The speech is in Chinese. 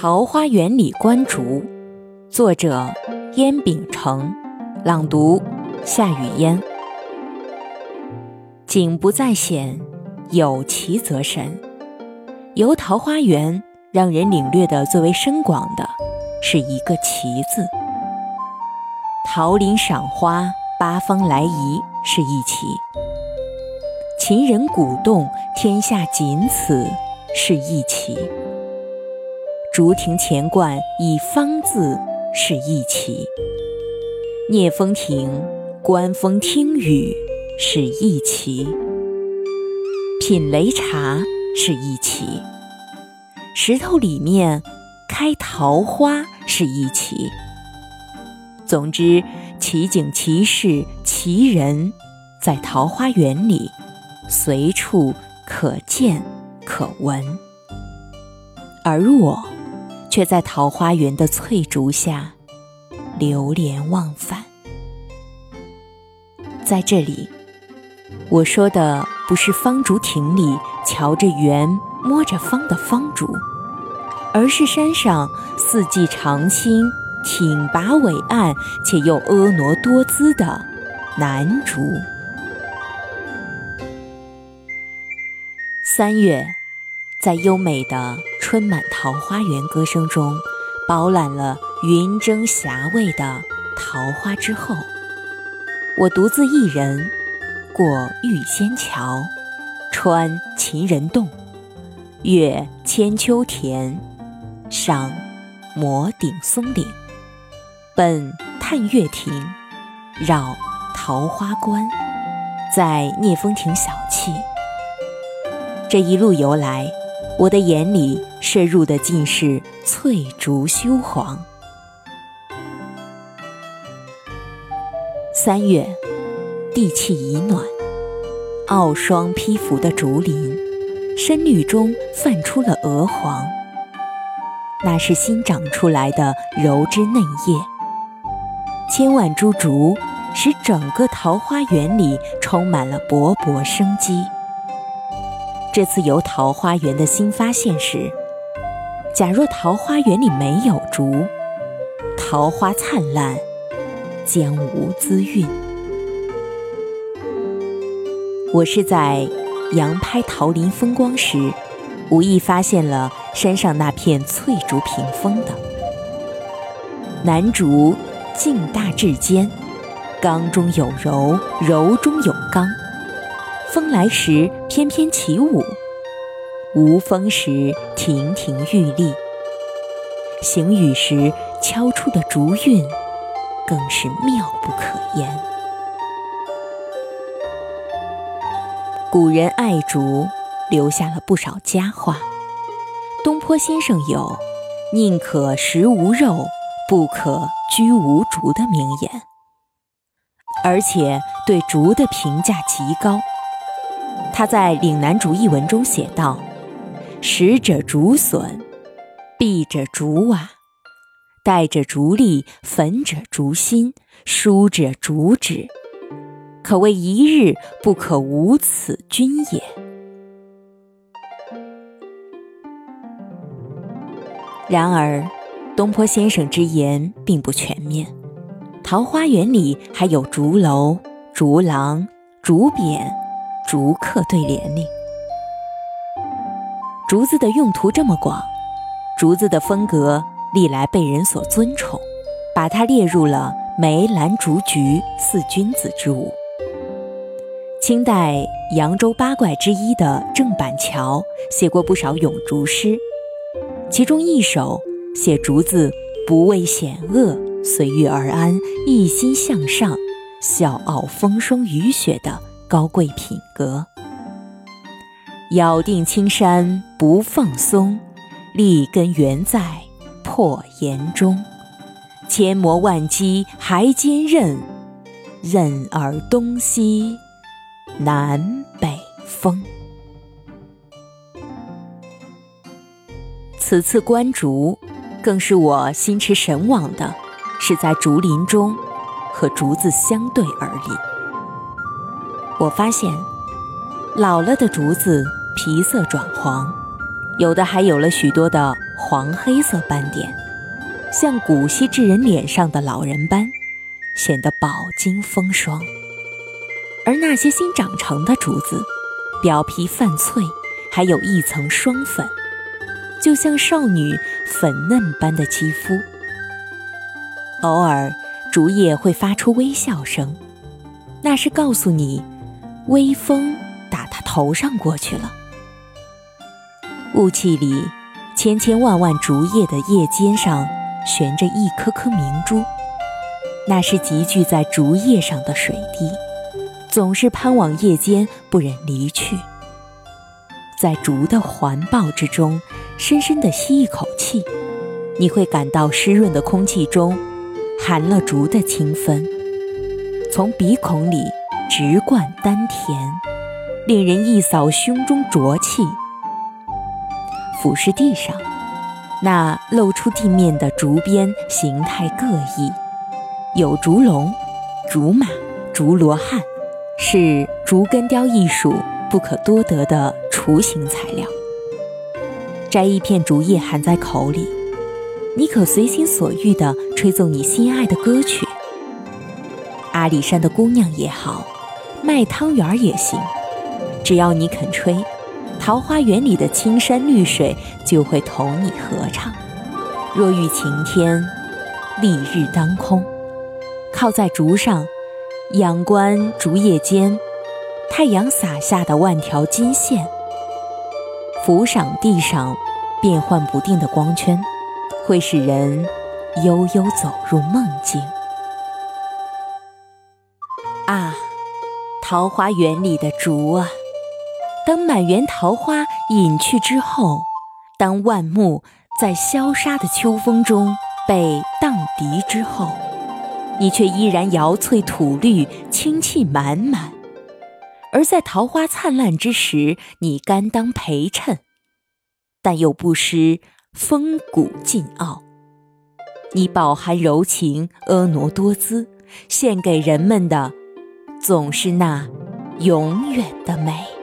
桃花源里观竹，作者燕秉承，朗读夏雨嫣。景不在险，有奇则神。游桃花源，让人领略的最为深广的是一个“奇”字。桃林赏花，八方来仪是一奇；秦人古洞，天下仅此是一奇。竹亭前冠以方字是一奇，聂风亭观风听雨是一奇，品擂茶是一奇，石头里面开桃花是一奇。总之，奇景奇事奇人，在桃花源里随处可见可闻，而我。却在桃花源的翠竹下流连忘返。在这里，我说的不是方竹亭里瞧着圆、摸着方的方竹，而是山上四季常青、挺拔伟岸且又婀娜多姿的南竹。三月，在优美的。春满桃花源歌声中，饱览了云蒸霞蔚的桃花之后，我独自一人过玉仙桥，穿秦人洞，越千秋田，上摩顶松岭，奔探月亭，绕桃花关，在聂风亭小憩。这一路游来。我的眼里射入的尽是翠竹羞黄。三月，地气已暖，傲霜披拂的竹林，深绿中泛出了鹅黄。那是新长出来的柔枝嫩叶。千万株竹，使整个桃花源里充满了勃勃生机。这次游桃花源的新发现是：假若桃花源里没有竹，桃花灿烂将无滋韵。我是在阳拍桃林风光时，无意发现了山上那片翠竹屏风的。南竹劲大至坚，刚中有柔，柔中有刚。风来时翩翩起舞，无风时亭亭玉立。行雨时敲出的竹韵，更是妙不可言。古人爱竹，留下了不少佳话。东坡先生有“宁可食无肉，不可居无竹”的名言，而且对竹的评价极高。他在《岭南竹》一文中写道：“食者竹笋，敝者竹瓦，戴者竹笠，焚者竹心，书者竹纸，可谓一日不可无此君也。”然而，东坡先生之言并不全面。桃花源里还有竹楼、竹廊、竹匾。竹刻对联里，竹子的用途这么广，竹子的风格历来被人所尊崇，把它列入了梅兰竹菊四君子之五。清代扬州八怪之一的郑板桥写过不少咏竹诗，其中一首写竹子不畏险恶，随遇而安，一心向上，笑傲风霜雨雪的。高贵品格，咬定青山不放松，立根原在破岩中。千磨万击还坚韧，任尔东西南北风。此次观竹，更是我心驰神往的，是在竹林中和竹子相对而立。我发现，老了的竹子皮色转黄，有的还有了许多的黄黑色斑点，像古稀之人脸上的老人斑，显得饱经风霜。而那些新长成的竹子，表皮泛翠，还有一层霜粉，就像少女粉嫩般的肌肤。偶尔，竹叶会发出微笑声，那是告诉你，微风打他头上过去了。雾气里，千千万万竹叶的叶尖上悬着一颗颗明珠，那是集聚在竹叶上的水滴。总是攀往叶间，不忍离去。在竹的环抱之中，深深地吸一口气，你会感到湿润的空气中含了竹的清芬，从鼻孔里直贯丹田，令人一扫胸中浊气。俯视地上，那露出地面的竹编形态各异，有竹龙、竹马、竹罗汉。是竹根雕艺术不可多得的雏形材料。摘一片竹叶含在口里，你可随心所欲地吹奏你心爱的歌曲。阿里山的姑娘也好，卖汤圆儿也行，只要你肯吹，桃花源里的青山绿水就会同你合唱。若遇晴天，丽日当空，靠在竹上。仰观竹叶间，太阳洒下的万条金线，俯赏地上变幻不定的光圈，会使人悠悠走入梦境。啊，桃花源里的竹啊，等满园桃花隐去之后，当万木在萧杀的秋风中被荡涤之后。你却依然摇翠吐绿，清气满满；而在桃花灿烂之时，你甘当陪衬，但又不失风骨劲傲。你饱含柔情，婀娜多姿，献给人们的，总是那永远的美。